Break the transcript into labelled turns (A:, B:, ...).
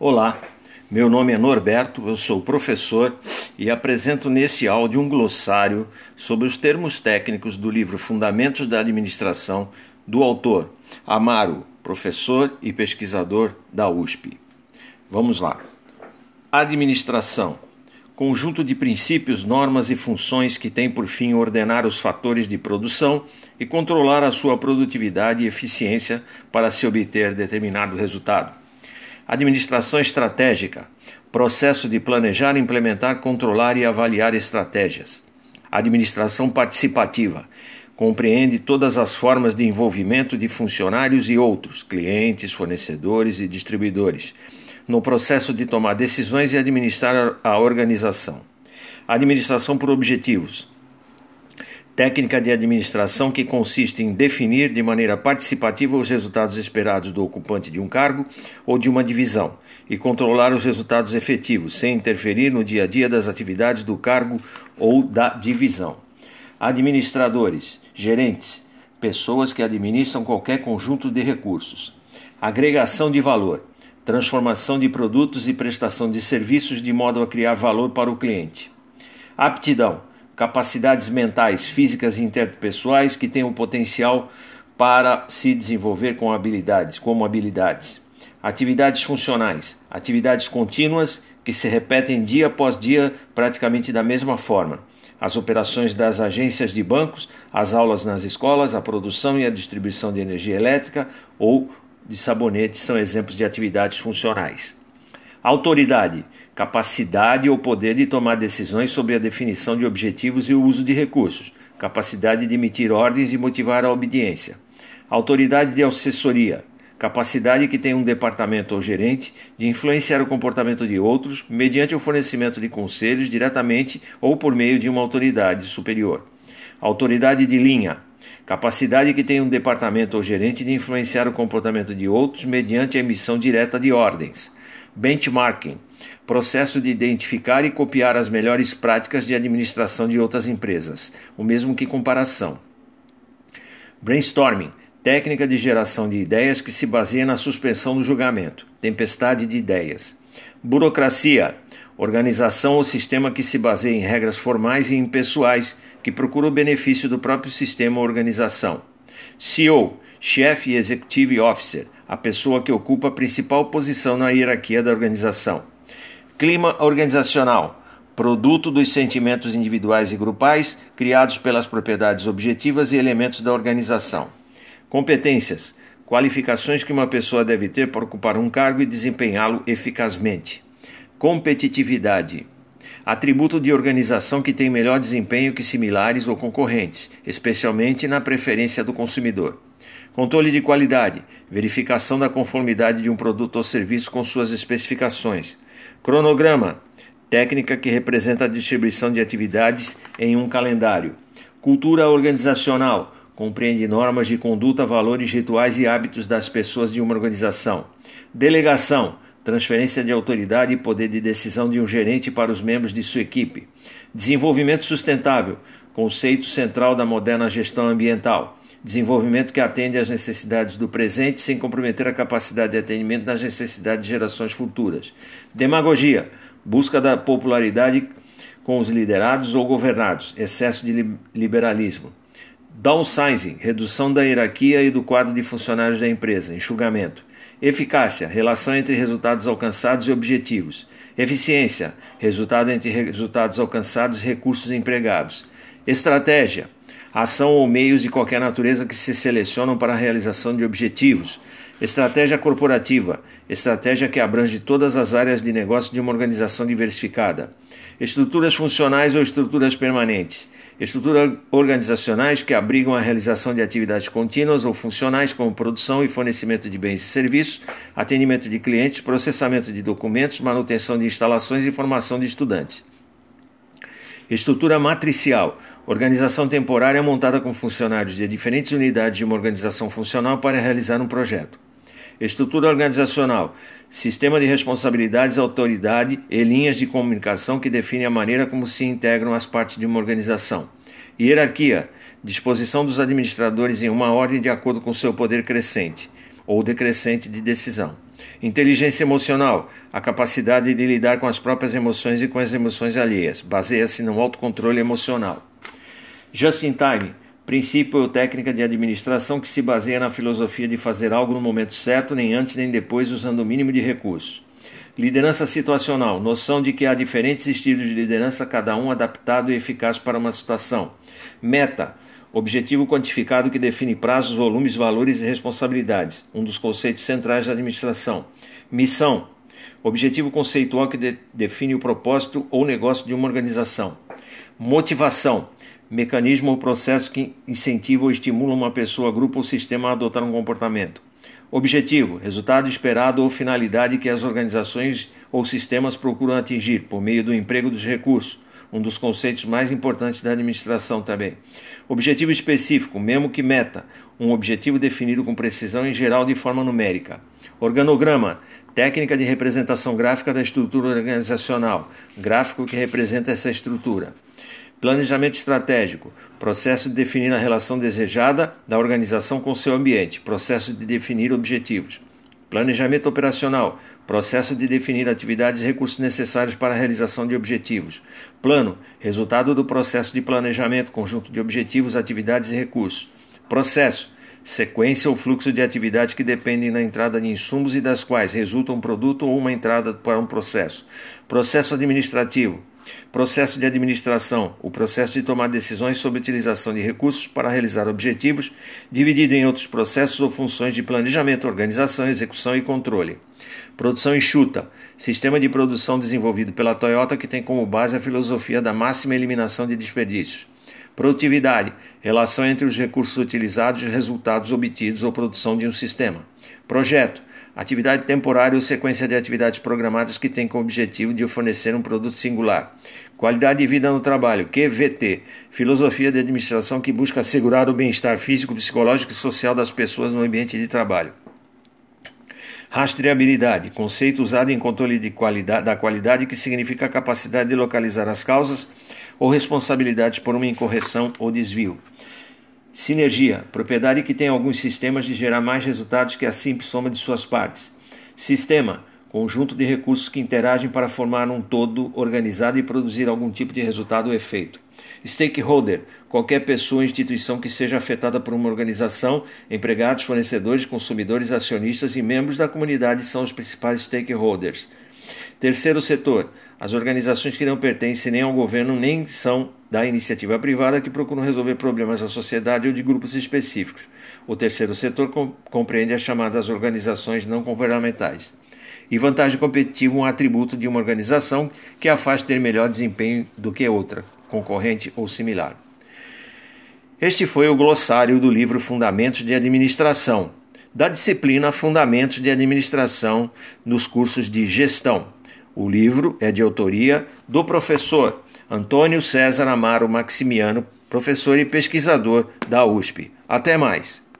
A: Olá, meu nome é Norberto, eu sou professor e apresento nesse áudio um glossário sobre os termos técnicos do livro Fundamentos da Administração, do autor Amaro, professor e pesquisador da USP. Vamos lá. Administração conjunto de princípios, normas e funções que tem por fim ordenar os fatores de produção e controlar a sua produtividade e eficiência para se obter determinado resultado. Administração estratégica processo de planejar, implementar, controlar e avaliar estratégias. Administração participativa compreende todas as formas de envolvimento de funcionários e outros, clientes, fornecedores e distribuidores, no processo de tomar decisões e administrar a organização. Administração por objetivos técnica de administração que consiste em definir de maneira participativa os resultados esperados do ocupante de um cargo ou de uma divisão e controlar os resultados efetivos, sem interferir no dia a dia das atividades do cargo ou da divisão. Administradores, gerentes, pessoas que administram qualquer conjunto de recursos. Agregação de valor, transformação de produtos e prestação de serviços de modo a criar valor para o cliente. Aptidão, capacidades mentais, físicas e interpessoais que têm o potencial para se desenvolver com habilidades, como habilidades. Atividades funcionais, atividades contínuas que se repetem dia após dia praticamente da mesma forma. As operações das agências de bancos, as aulas nas escolas, a produção e a distribuição de energia elétrica ou de sabonetes são exemplos de atividades funcionais. Autoridade, capacidade ou poder de tomar decisões sobre a definição de objetivos e o uso de recursos, capacidade de emitir ordens e motivar a obediência. Autoridade de assessoria, capacidade que tem um departamento ou gerente de influenciar o comportamento de outros mediante o fornecimento de conselhos diretamente ou por meio de uma autoridade superior. Autoridade de linha, capacidade que tem um departamento ou gerente de influenciar o comportamento de outros mediante a emissão direta de ordens. Benchmarking processo de identificar e copiar as melhores práticas de administração de outras empresas, o mesmo que comparação. Brainstorming técnica de geração de ideias que se baseia na suspensão do julgamento, tempestade de ideias. Burocracia organização ou sistema que se baseia em regras formais e impessoais que procura o benefício do próprio sistema ou organização. CEO Chief Executive Officer a pessoa que ocupa a principal posição na hierarquia da organização. Clima organizacional produto dos sentimentos individuais e grupais criados pelas propriedades objetivas e elementos da organização. Competências qualificações que uma pessoa deve ter para ocupar um cargo e desempenhá-lo eficazmente. Competitividade atributo de organização que tem melhor desempenho que similares ou concorrentes, especialmente na preferência do consumidor. Controle de qualidade, verificação da conformidade de um produto ou serviço com suas especificações. Cronograma, técnica que representa a distribuição de atividades em um calendário. Cultura organizacional, compreende normas de conduta, valores, rituais e hábitos das pessoas de uma organização. Delegação, transferência de autoridade e poder de decisão de um gerente para os membros de sua equipe. Desenvolvimento sustentável, conceito central da moderna gestão ambiental desenvolvimento que atende às necessidades do presente sem comprometer a capacidade de atendimento das necessidades de gerações futuras. Demagogia, busca da popularidade com os liderados ou governados, excesso de liberalismo. Downsizing, redução da hierarquia e do quadro de funcionários da empresa, enxugamento. Eficácia, relação entre resultados alcançados e objetivos. Eficiência, resultado entre resultados alcançados e recursos empregados. Estratégia, ação ou meios de qualquer natureza que se selecionam para a realização de objetivos. Estratégia corporativa, estratégia que abrange todas as áreas de negócio de uma organização diversificada. Estruturas funcionais ou estruturas permanentes. Estruturas organizacionais que abrigam a realização de atividades contínuas ou funcionais, como produção e fornecimento de bens e serviços, atendimento de clientes, processamento de documentos, manutenção de instalações e formação de estudantes. Estrutura matricial Organização temporária montada com funcionários de diferentes unidades de uma organização funcional para realizar um projeto. Estrutura organizacional: sistema de responsabilidades, autoridade e linhas de comunicação que define a maneira como se integram as partes de uma organização. Hierarquia: disposição dos administradores em uma ordem de acordo com seu poder crescente ou decrescente de decisão. Inteligência emocional, a capacidade de lidar com as próprias emoções e com as emoções alheias, baseia-se no autocontrole emocional. Just in time, princípio ou técnica de administração que se baseia na filosofia de fazer algo no momento certo, nem antes nem depois, usando o mínimo de recursos. Liderança situacional, noção de que há diferentes estilos de liderança, cada um adaptado e eficaz para uma situação. Meta, objetivo quantificado que define prazos, volumes, valores e responsabilidades, um dos conceitos centrais da administração. Missão, objetivo conceitual que de define o propósito ou negócio de uma organização. Motivação, mecanismo ou processo que incentiva ou estimula uma pessoa, grupo ou sistema a adotar um comportamento. Objetivo: resultado esperado ou finalidade que as organizações ou sistemas procuram atingir por meio do emprego dos recursos, um dos conceitos mais importantes da administração também. Objetivo específico, mesmo que meta, um objetivo definido com precisão em geral de forma numérica. Organograma, técnica de representação gráfica da estrutura organizacional, gráfico que representa essa estrutura. Planejamento estratégico, processo de definir a relação desejada da organização com seu ambiente, processo de definir objetivos. Planejamento operacional, processo de definir atividades e recursos necessários para a realização de objetivos. Plano, resultado do processo de planejamento, conjunto de objetivos, atividades e recursos. Processo, sequência ou fluxo de atividades que dependem da entrada de insumos e das quais resulta um produto ou uma entrada para um processo. Processo administrativo, Processo de administração, o processo de tomar decisões sobre utilização de recursos para realizar objetivos, dividido em outros processos ou funções de planejamento, organização, execução e controle. Produção enxuta, sistema de produção desenvolvido pela Toyota que tem como base a filosofia da máxima eliminação de desperdícios. Produtividade, relação entre os recursos utilizados e os resultados obtidos ou produção de um sistema. Projeto, Atividade temporária ou sequência de atividades programadas que tem como objetivo de fornecer um produto singular. Qualidade de vida no trabalho, QVT, filosofia de administração que busca assegurar o bem-estar físico, psicológico e social das pessoas no ambiente de trabalho. Rastreabilidade, conceito usado em controle de qualidade, da qualidade que significa a capacidade de localizar as causas ou responsabilidades por uma incorreção ou desvio. Sinergia, propriedade que tem alguns sistemas de gerar mais resultados que a simples soma de suas partes. Sistema, conjunto de recursos que interagem para formar um todo organizado e produzir algum tipo de resultado ou efeito. Stakeholder, qualquer pessoa ou instituição que seja afetada por uma organização, empregados, fornecedores, consumidores, acionistas e membros da comunidade são os principais stakeholders. Terceiro setor, as organizações que não pertencem nem ao governo nem são da iniciativa privada que procuram resolver problemas da sociedade ou de grupos específicos. O terceiro setor compreende as chamadas organizações não governamentais. E vantagem competitiva um atributo de uma organização que a faz ter melhor desempenho do que outra, concorrente ou similar. Este foi o glossário do livro Fundamentos de Administração, da disciplina Fundamentos de Administração nos cursos de Gestão. O livro é de autoria do professor Antônio César Amaro Maximiano, professor e pesquisador da USP. Até mais!